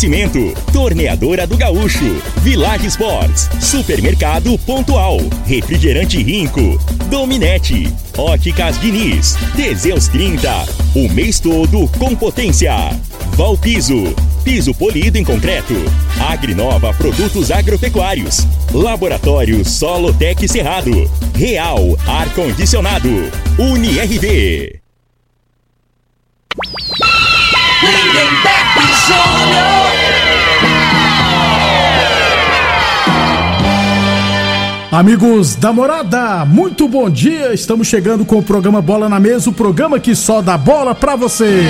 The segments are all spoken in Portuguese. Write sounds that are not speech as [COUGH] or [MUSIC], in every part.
Oferecimento: Torneadora do Gaúcho, Village Sports, Supermercado Pontual, Refrigerante Rinco, Dominete, Óticas Diniz, Teseus 30, o mês todo com potência. Valpiso, piso polido em concreto. Agrinova Produtos Agropecuários. Laboratório Solotec Cerrado. Real Ar Condicionado. UniRV. Lindenberg Amigos da morada, muito bom dia. Estamos chegando com o programa Bola na Mesa o programa que só dá bola pra você.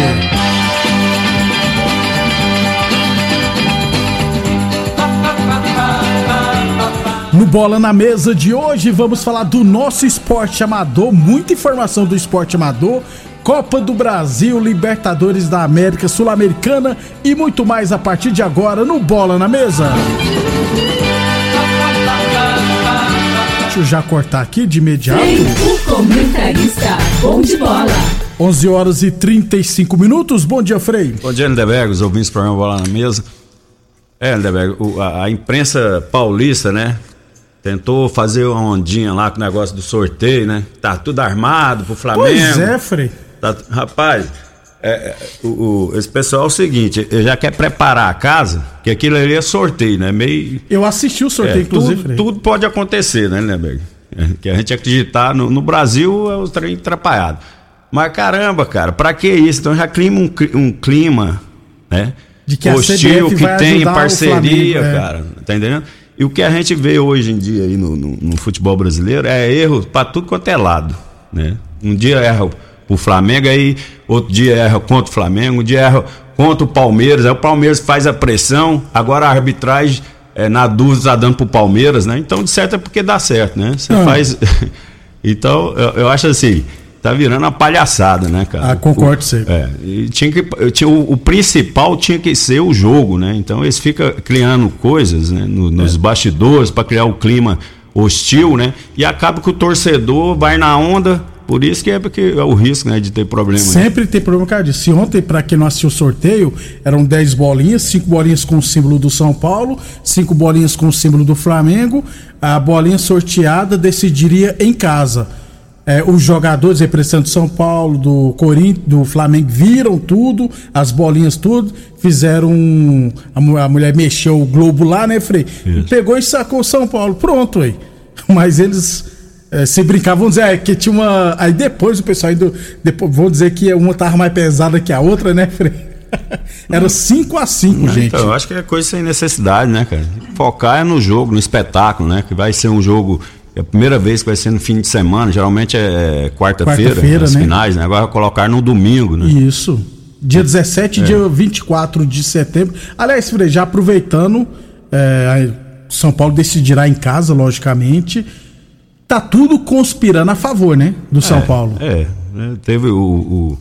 No Bola na Mesa de hoje, vamos falar do nosso esporte amador, muita informação do esporte amador, Copa do Brasil, Libertadores da América, Sul-Americana e muito mais a partir de agora no Bola na Mesa. Deixa eu já cortar aqui de imediato. o comentarista bom de bola. 11 horas e 35 minutos. Bom dia, Frei. Bom dia, Lindeberg, os ouvintes do programa Bola na Mesa. É, Lindeberg, a, a imprensa paulista, né? Tentou fazer uma ondinha lá com o negócio do sorteio, né? Tá tudo armado pro Flamengo. Pois é, Frei. Tá- rapaz, é, é, o, o- esse pessoal é o seguinte, já quer preparar a casa, que aquilo ali é sorteio, né? Meio. Eu assisti o sorteio, é, inclusive, tudo, tudo pode acontecer, né, Lindeberg? É, que a gente acreditar no, no Brasil é o trem atrapalhado. Mas caramba, cara, pra que isso? Então já clima um, um clima, né? De que a hostil que tem parceria, Flamengo, é. cara. Tá entendendo? E o que a gente vê hoje em dia aí no, no- no futebol brasileiro é erro pra tudo quanto é lado, né? Um dia erra o Flamengo, aí outro dia erra contra o Flamengo, um dia erra contra o Palmeiras, aí o Palmeiras faz a pressão, agora a arbitragem é, na dúvida tá dando pro Palmeiras, né? Então, de certo é porque dá certo, né? Você Ah. faz. [LAUGHS] então, eu, eu acho assim, tá virando uma palhaçada, né, cara? Ah, concordo com você. É, e tinha que, eu tinha, o, o principal tinha que ser o jogo, né? Então eles ficam criando coisas né, no- É. nos bastidores para criar o clima hostil, né? E acaba que o torcedor vai na onda, por isso que é, porque é o risco né, de ter problema. né? Sempre tem problema, cara. Se ontem, pra quem não assistiu o sorteio, eram 10 bolinhas, 5 bolinhas com o símbolo do São Paulo, 5 bolinhas com o símbolo do Flamengo. A bolinha sorteada decidiria em casa. É, os jogadores representando São Paulo, do Corinthians, do Flamengo, viram tudo, as bolinhas tudo, fizeram. um- a, a mulher mexeu o globo lá, né, Frei? Isso. Pegou e sacou o São Paulo. Pronto, aí. [LAUGHS] Mas eles. É, se brincar, vão dizer é, que tinha uma. Aí depois o pessoal ainda. Depois, vão dizer que uma tava mais pesada que a outra, né, Frei? [LAUGHS] Era 5 a 5 gente. Então, eu acho que é coisa sem necessidade, né, cara? Focar é no jogo, no espetáculo, né? Que vai ser um jogo. É a primeira vez que vai ser no fim de semana, geralmente é quarta-feira, Quarta-feira, as né? finais, né? Agora colocar no domingo, né? Isso. Dia 17 e dia 24 de setembro. Aliás, Frei, já aproveitando, é, São Paulo decidirá em casa, logicamente. Tá tudo conspirando a favor, né? Do São Paulo. É, né, teve o, o,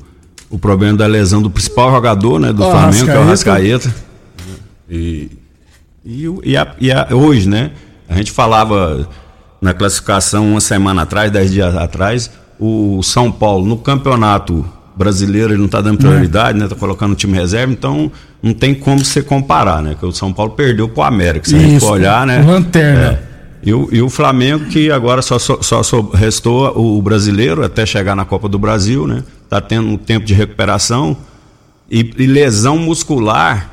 o problema da lesão do principal jogador né, do Ó, Flamengo, que é o. Rascaeta. E, e, o- e, a- e a- hoje, né? A gente falava na classificação uma semana atrás, dez dias atrás, o São Paulo no campeonato brasileiro ele não está dando prioridade, né? Tá colocando o time reserva, então não tem como você comparar, né? Que o São Paulo perdeu pro América, se a gente Isso, for olhar, né? lanterna. É. E o, e o Flamengo, que agora só, só, só restou o, o brasileiro até chegar na Copa do Brasil, né? Tá tendo um tempo de recuperação. E, e lesão muscular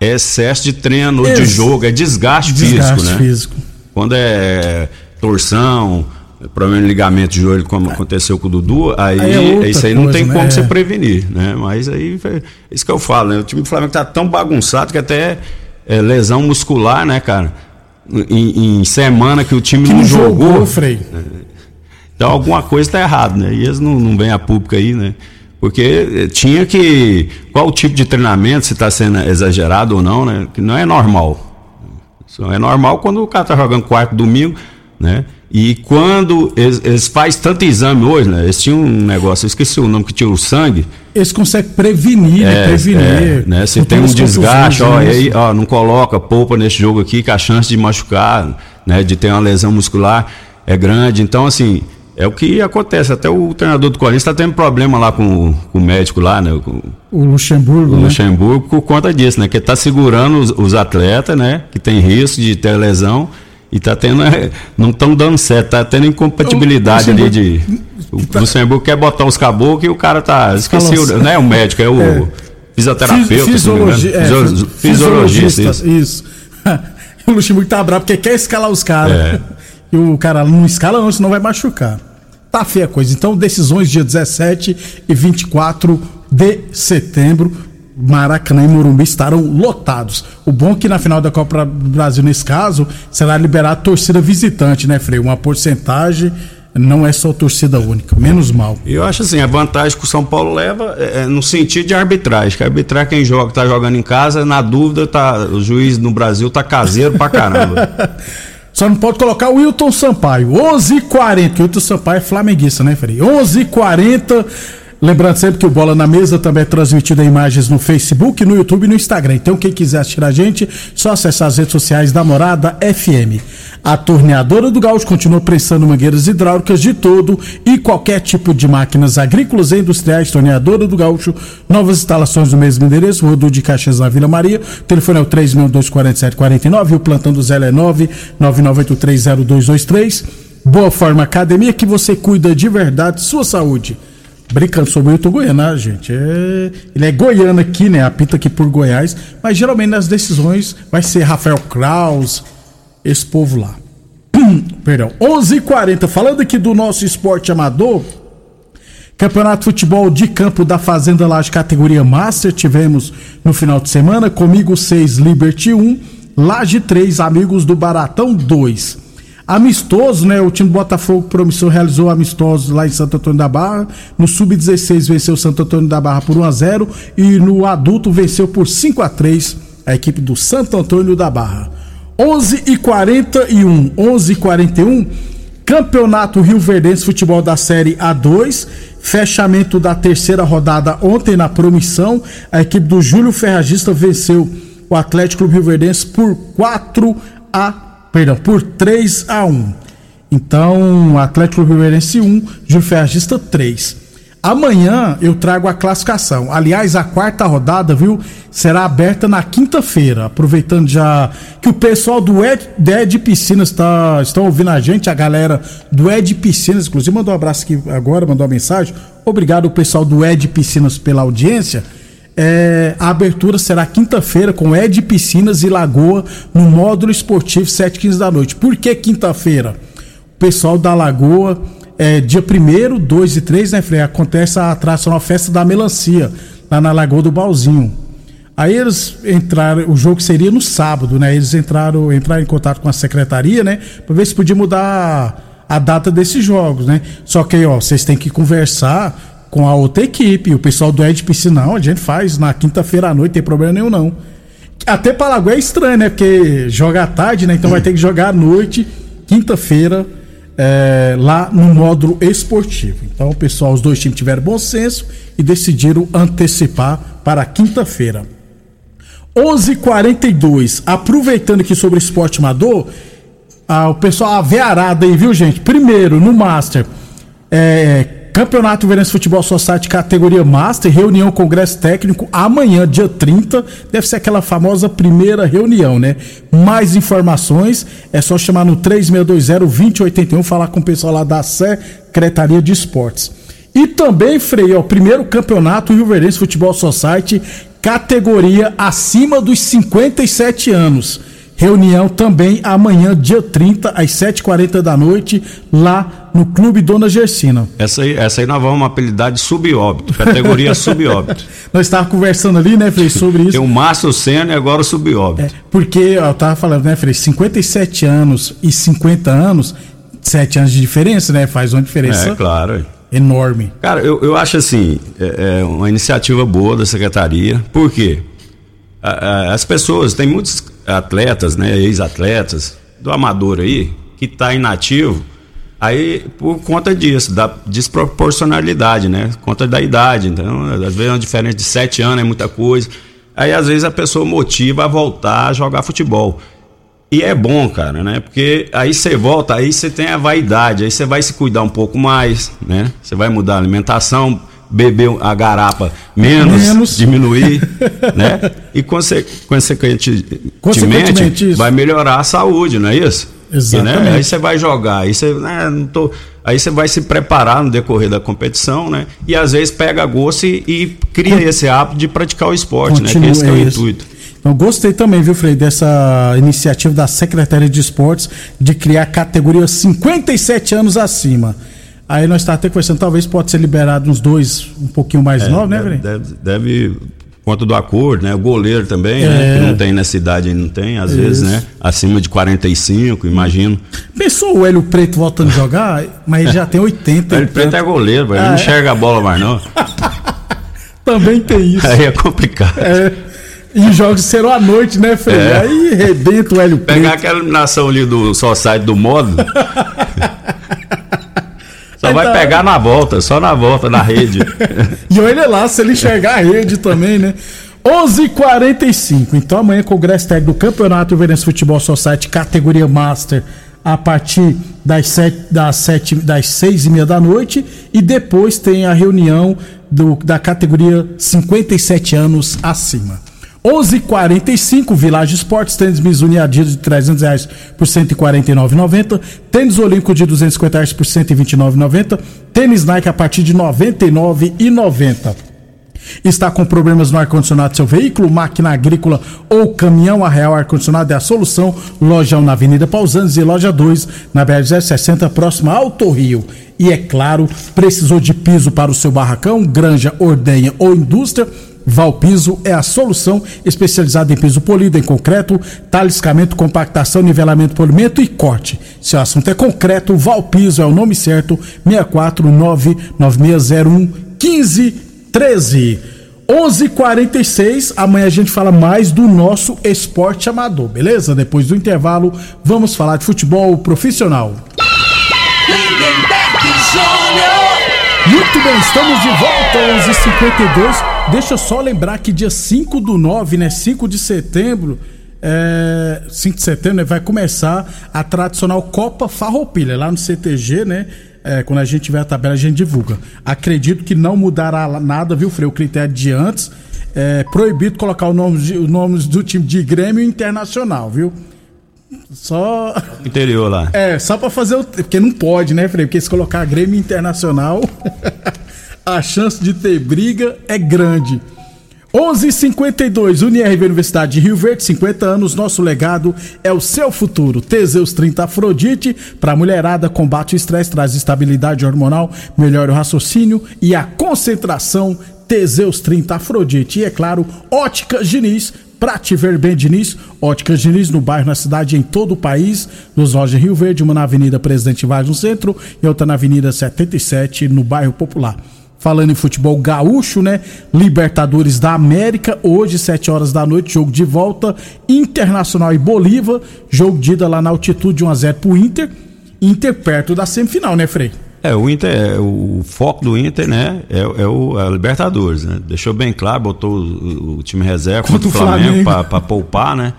é excesso de treino de Ex- jogo, é desgaste, Desgaste físico, né? físico. Quando é torção, problema de ligamento de joelho, como aconteceu com o Dudu, aí, Aí é outra isso aí não coisa, tem né? como É. você prevenir, né? Mas aí, é isso que eu falo, né? O time do Flamengo tá tão bagunçado que até é, lesão muscular, né, cara? Em, em semana que o time Que não jogou, jogou, Frei. então alguma coisa está errada, né? E eles não, não vêm a público aí, né? Porque eh, tinha que. Qual o tipo de treinamento, se está sendo exagerado ou não, né? Que não é normal. Só é normal quando o cara está jogando quarto domingo, né? E quando eles, eles fazem tanto exame hoje, né? Eles tinham um negócio, eu esqueci o nome que tinha o sangue. Eles conseguem prevenir, né? É, Prevenir. é, né? Se tem um desgaste, ó, aí, ó, não coloca, poupa nesse jogo aqui, que a chance de machucar, né? De ter uma lesão muscular é grande. Então, assim, É o que acontece. Até o treinador do Corinthians está tendo problema lá com, com, o médico lá, né? Com, o Luxemburgo. O né? Luxemburgo por conta disso, né? Que está segurando os, os, atletas, né? Que tem risco de ter lesão e tá tendo. É, não estão dando certo, tá tendo incompatibilidade ali de. O tá, Luxemburgo quer botar os caboclos e o cara tá. Esqueci, o, não é o médico, é o é, fisioterapeuta. Fisiologi é, fisiologista, isso. isso. [LAUGHS] o Luxemburgo tá bravo porque quer escalar os caras. É. E o cara não escala, não, senão vai machucar. Tá feia a coisa. Então, decisões dia 17 e 24 de setembro. Maracanã e Morumbi estarão lotados. O bom é que na final da Copa do Brasil, nesse caso, será liberar a torcida visitante, né, Frei? Uma porcentagem não é só torcida única, menos mal. Eu acho assim, a vantagem que o São Paulo leva é, é no sentido de arbitragem, que arbitrar quem joga, tá jogando em casa, na dúvida, tá, o juiz no Brasil tá caseiro pra caramba. [LAUGHS] Só não pode colocar o Wilton Sampaio. 11:40, que o Wilton Sampaio é flamenguista, né, Frei? 11:40 Lembrando sempre que o Bola na Mesa também é transmitido em imagens no Facebook, no YouTube e no Instagram. Então, quem quiser assistir a gente, só acessar as redes sociais da Morada FM. A torneadora do Gaúcho continua prestando mangueiras hidráulicas de todo e qualquer tipo de máquinas agrícolas e industriais. Torneadora do Gaúcho, novas instalações no mesmo endereço, Rodul de Caixas na Vila Maria. O telefone é o 3624749 e o plantão do Zé é 999830223. Boa Forma Academia, que você cuida de verdade sua saúde. Brincando sobre o Hilton Goiano, gente. É... Ele é goiano aqui, né? Apita aqui por Goiás. Mas geralmente nas decisões vai ser Rafael Kraus, esse povo lá. [CLEARS THROAT] Perdão. 11:40 h 40 Falando aqui do nosso esporte amador. Campeonato de Futebol de Campo da Fazenda Laje categoria Master. Tivemos no final de semana. Comigo 6, Liberty 1. Laje 3, Amigos do Baratão 2. Amistoso, né? O time do Botafogo Promissor realizou amistosos lá em Santo Antônio da Barra. No Sub-16 venceu Santo Antônio da Barra por 1 a 0 e no adulto venceu por 5 a 3 a equipe do Santo Antônio da Barra. 11 e 41, 11 e 41. Campeonato Rio Verdense Futebol da Série A2. Fechamento da terceira rodada ontem na Promissão. A equipe do Júlio Ferragista venceu o Atlético Rio Verdense por 4 a perdão, por 3 a 1. Então, Atlético Riverense 1, Júlio Ferragista 3. Amanhã eu trago a classificação. Aliás, a quarta rodada, viu, será aberta na quinta-feira. Aproveitando já que o pessoal do Ed, Ed Piscinas está estão ouvindo a gente, a galera do Ed Piscinas, inclusive mandou um abraço aqui agora, mandou uma mensagem. Obrigado pessoal do Ed Piscinas pela audiência. É, a abertura será quinta-feira com Ed Piscinas e Lagoa no módulo esportivo 7h15 da noite. Por que quinta-feira? O pessoal da Lagoa, é, dia 1 2 e 3, né, Frei? Acontece a tradicional festa da melancia, lá na Lagoa do Balzinho. Aí eles entraram, o jogo seria no sábado, né? Eles entraram, entraram em contato com a secretaria, né? Pra ver se podia mudar a data desses jogos, né? Só que ó, vocês têm que conversar com a outra equipe. O pessoal do Ed Piscina, não, a gente faz na quinta-feira à noite, tem problema nenhum não. Até Paraguai é estranho, né? Porque joga à tarde, né? Então vai ter que jogar à noite, quinta-feira, é, lá no módulo esportivo. Então, pessoal, os dois times tiveram bom senso e decidiram antecipar para quinta-feira. 11:42. Aproveitando aqui sobre esporte amador, ah, o pessoal a vearada aí, viu, gente? Primeiro, no Master, é, Campeonato Verense Futebol Society categoria Master, reunião Congresso Técnico amanhã, dia 30. Deve ser aquela famosa primeira reunião, né? Mais informações é só chamar no 3620-2081, falar com o pessoal lá da Secretaria de Esportes. E também, Frei, primeiro campeonato Rio Verense Futebol Society, categoria acima dos 57 anos. Reunião também amanhã, dia 30, às 7h40 da noite, lá no Clube Dona Gersina. Essa aí, essa aí nós vamos apelidar de subóbito, categoria [LAUGHS] subóbito. nós estávamos conversando ali, né, Frei, sobre isso. Tem o Márcio Senna e agora o subóbito. É, porque eu estava falando, né, Frei, 57 anos e 50 anos, 7 anos de diferença, né? Faz uma diferença. É, claro. Enorme. Cara, eu, eu acho assim, é, é uma iniciativa boa da secretaria. Por quê? as pessoas, tem muitos atletas, né, ex-atletas do amador aí, que está inativo, aí por conta disso, da desproporcionalidade, né, conta da idade, então às vezes uma diferença de sete anos é muita coisa, aí às vezes a pessoa motiva a voltar a jogar futebol. E é bom, cara, né? Porque aí você volta, aí você tem a vaidade, aí você vai se cuidar um pouco mais, né? Você vai mudar a alimentação, beber a garapa menos, menos. diminuir, [LAUGHS] né? E conse consequentemente, consequentemente vai melhorar a saúde, não é isso? Exatamente. né? Aí você vai jogar, aí você, né, não tô, aí você vai se preparar no decorrer da competição, né? E às vezes pega gosto e, e cria esse hábito de praticar o esporte, Continua, né? Que esse é o intuito. Então, gostei também, viu, Frei, dessa iniciativa da Secretaria de Esportes de criar categoria 57 anos acima. Aí nós estamos até conversando, talvez pode ser liberado uns dois um pouquinho mais é, novos, né, Frei? Deve, deve, conta do acordo, né? O goleiro também, é. né? Que não tem nessa idade, não tem, às Isso. vezes, né? Acima de 45, imagino. Pensou o Hélio Preto voltando a jogar, mas ele já tem 80. O Hélio Preto é goleiro, ele ah, não é. enxerga a bola mais, não. [LAUGHS] também tem isso. Aí é complicado. É. E jogos serão à noite, né, Frei? É. Aí rebenta o Hélio Pegar Pegar aquela eliminação ali do só site do modo. [LAUGHS] só vai pegar na volta, só na volta, na rede. [LAUGHS] e olha lá, se ele enxergar a rede também, né? 11:45. h 45 Então amanhã congresso técnico do Campeonato Verense Futebol Society categoria Master a partir das sete, das sete, das seis e meia da noite e depois tem a reunião do, da categoria 57 anos acima. 11:45 Village Esportes, tênis Mizuno Adidas de 300 reais por 149,90, tênis Olímpico de 250 reais por 129,90, tênis Nike a partir de 99,90. Está com problemas no ar-condicionado do seu veículo, máquina agrícola ou caminhão? A Real Ar-Condicionado é a solução. Loja 1 na Avenida Pausanes e loja 2 na BR-060, próxima ao Rio. E é claro, precisou de piso para o seu barracão, granja, ordenha ou indústria? Valpiso é a solução especializada em piso polido, em concreto, taliscamento, compactação, nivelamento, polimento e corte. Se o assunto é concreto, Valpiso é o nome certo, 6499601 1513. 11:46. Amanhã a gente fala mais do nosso esporte amador, beleza? Depois do intervalo, vamos falar de futebol profissional. Muito bem, estamos de volta, 11h52. Deixa eu só lembrar que dia 5 do 9, né? 5 de setembro. É, 5 de setembro né, vai começar a tradicional Copa Farroupilha, lá no CTG, né? É, quando a gente tiver a tabela, a gente divulga. Acredito que não mudará nada, viu, Frei? O critério de antes. É proibido colocar os nomes, os nomes do time de Grêmio Internacional, viu? Só. Interior lá. É, só pra fazer o. Porque não pode, né, Frei? Porque se colocar Grêmio Internacional, [LAUGHS] a chance de ter briga é grande. 11:52 UniRV Universidade de Rio Verde, 50 anos, nosso legado é o seu futuro. Teseus 30 Afrodite, para mulherada, combate o estresse, traz estabilidade hormonal, melhora o raciocínio e a concentração. Teseus 30 Afrodite. E é claro, Ótica Diniz, Pra te ver bem, Diniz, Óticas Diniz no bairro, na cidade, em todo o país. Nos lojas Rio Verde, uma na Avenida Presidente Vaz no centro e outra na Avenida 77 no bairro Popular. Falando em futebol gaúcho, né? Libertadores da América, hoje, 7 horas da noite, jogo de volta. Internacional e Bolívar, jogo de ida lá na altitude 1x0 pro Inter. Inter perto da semifinal, né, Frei? É, o Inter, é, o foco do Inter, né, é, é o a Libertadores, né? Deixou bem claro, botou o, o time reserva contra, o Flamengo, Flamengo. para poupar, né?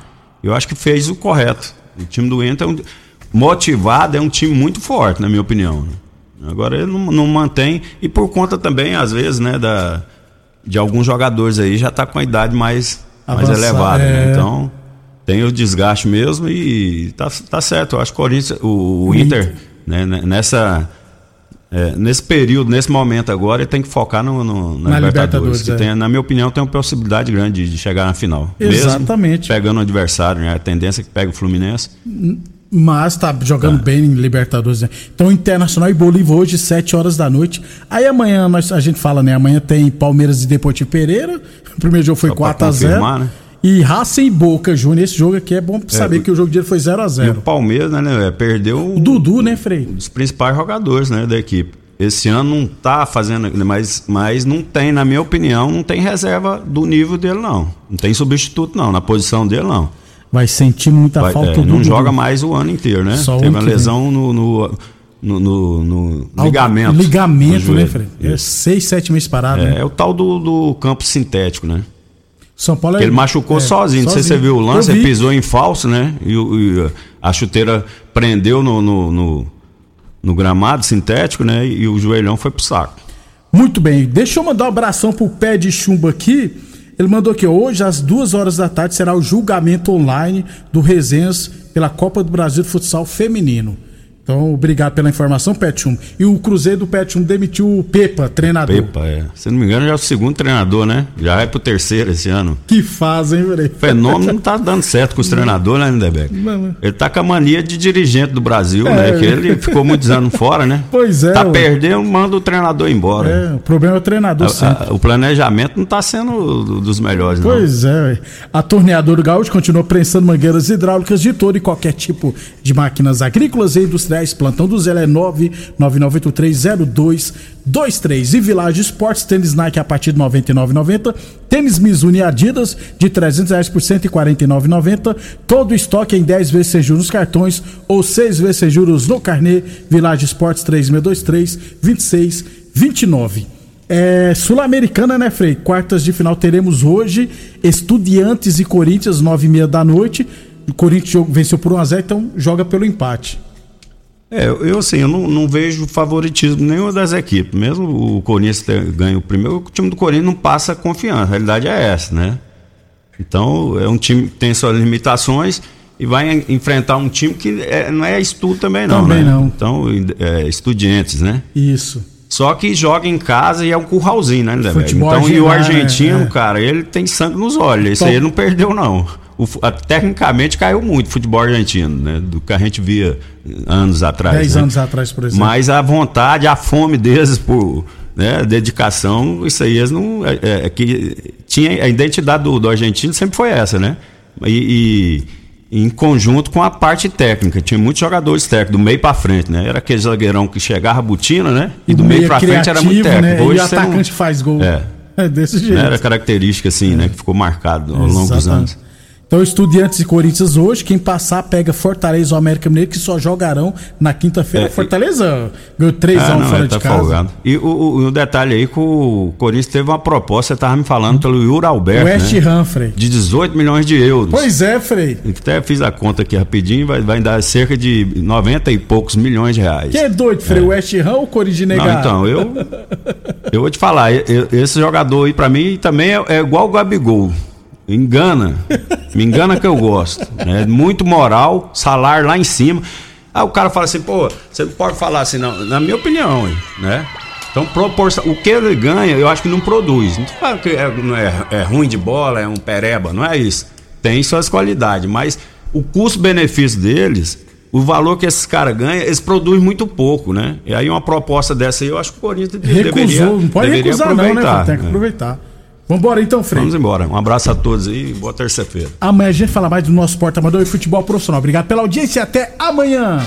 Eu acho que fez o correto. O time do Inter é um, motivado, é um time muito forte, na minha opinião. Agora ele não, não, mantém e por conta também às vezes, né, da de alguns jogadores aí já está com a idade mais mais elevada, né? é... né? Então tem o desgaste mesmo e tá, tá certo. Eu acho que o Corinthians, o, o Inter, né, nessa é, nesse período, nesse momento agora, ele tem que focar no, no na, na, Libertadores. Libertadores é. tem, na minha opinião, tem uma possibilidade grande de chegar na final. Exatamente. Mesmo pegando o adversário, né? A tendência é que pega o Fluminense. Mas tá jogando tá. bem em Libertadores. Né? Então, Internacional e Bolívar hoje, 7 horas da noite. Aí amanhã nós, a gente fala, né? Amanhã tem Palmeiras e Deportivo Pereira. O primeiro jogo foi 4x0. Né? E Racing e Boca Júnior, esse jogo aqui é bom pra saber é, que o jogo de foi 0 a 0 o Palmeiras, né, né, perdeu o Dudu, né, Frei? Um dos principais jogadores, né, da equipe. Esse ano não tá fazendo, mas, mas não tem, na minha opinião, não tem reserva do nível dele, não. Não tem substituto, não, na posição dele, não. Vai sentir muita Vai, falta é, do Não joga mais o ano inteiro, né? Só Teve uma lesão no, no no, no, no ligamento. Ligamento, né, Fred? É seis, sete meses parado. É, né? é o tal do, do campo sintético, né? São Paulo é, Ele machucou é, sozinho. Não sei se você viu o lance, ele pisou em falso, né? E, e a chuteira prendeu no, no, no, no, gramado sintético, né? E o joelhão foi pro saco. Muito bem. Deixa eu mandar um abração pro pé de chumbo aqui. Ele mandou aqui, hoje às duas horas da tarde será o julgamento online do Resenhas pela Copa do Brasil de Futsal Feminino. Então, obrigado pela informação, Petium. E o Cruzeiro do Petium demitiu o Pepa, treinador. Pepa, é. Se não me engano, já é o segundo treinador, né? Já vai pro terceiro esse ano. Que fazem, velho. O fenômeno não tá dando certo com os treinadores, né, Lindeberg? Ele tá com a mania de dirigente do Brasil, né? é. né? Que ele ficou muitos anos fora, né? Pois é. Tá ué. perdendo, manda o treinador embora. É, o problema é o treinador, a, a, O planejamento não tá sendo dos melhores, não. Pois é, ué. A torneadora Gaúcho continua prensando mangueiras hidráulicas de todo e qualquer tipo de máquinas agrícolas e industriais plantão do Zé é 999830223. E Village Esportes, tênis Nike a partir de 99,90. Tênis Mizuno e Adidas de 300 reais por 149,90. Todo estoque em 10 vezes sem juros nos cartões ou 6 vezes sem juros no carnê. Village Esportes 3623 2629. É, Sul-Americana, né, Frei? Quartas de final teremos hoje Estudiantes e Corinthians, nove e meia da noite. O Corinthians venceu por 1x0, então joga pelo empate. É, eu assim, eu não, não vejo favoritismo nenhuma das equipes. Mesmo o Corinthians ter ganho o primeiro, o time do Corinthians não passa confiança. A realidade é essa, né? Então, é um time que tem suas limitações e vai enfrentar um time que é, não é estudo também não, também né? não. Então, é, estudiantes, né? Isso. Só que joga em casa e é um curralzinho, né, Então, e o argentino, é, é. cara, ele tem sangue nos olhos. Isso aí ele não perdeu, não o, a, tecnicamente caiu muito o futebol argentino, né? Do que a gente via anos atrás. Dez né? anos atrás, por exemplo. Mas a vontade, a fome deles por né, dedicação, isso aí eles não. É, é, é que tinha a identidade do, do, argentino sempre foi essa, né? E, e, em conjunto com a parte técnica, tinha muitos jogadores técnicos, do meio para frente, né? Era aquele zagueirão que chegava butina, né? E do meio para frente era muito técnico. Né? Hoje e o atacante não... faz gol. É. É desse jeito. Era característica assim, né? Que ficou marcado ao longo dos anos. Então, Estudiantes e Corinthians hoje, quem passar pega Fortaleza ou América Mineiro, que só jogarão na quinta-feira. É, Fortaleza ganhou 3 ah, não, fora tá de casa. Folgado. E o, o, o, detalhe aí que o Corinthians teve uma proposta, você estava me falando, pelo Yuri Alberto. West né? Ham, Frei. De 18 milhões de euros. Pois é, Frei. Até fiz a conta aqui rapidinho, vai, vai dar cerca de 90 e poucos milhões de reais. Que é doido, Frei? É. West Ham ou Corinthians Não, então, eu. eu vou te falar, esse jogador aí, para mim, também é, é igual o Gabigol. Engana. Me engana que eu gosto. É muito moral, salário lá em cima. Aí o cara fala assim, pô, você não pode falar assim, não. Na minha opinião, né? Então, proporção, o que ele ganha, eu acho que não produz. Não fala que é, não é, é ruim de bola, é um pereba, não é isso. Tem suas qualidades, mas o custo-benefício deles, o valor que esses caras ganham, eles produzem muito pouco, né? E aí uma proposta dessa aí, eu acho que o Corinthians Recusou, deveria, não pode deveria recusar aproveitar. Não, né? Tem que aproveitar. Vambora então, Frei. Vamos embora. Um abraço a todos aí boa terça-feira. Amanhã a gente fala mais do nosso porta-amador e futebol profissional. Obrigado pela audiência e até amanhã.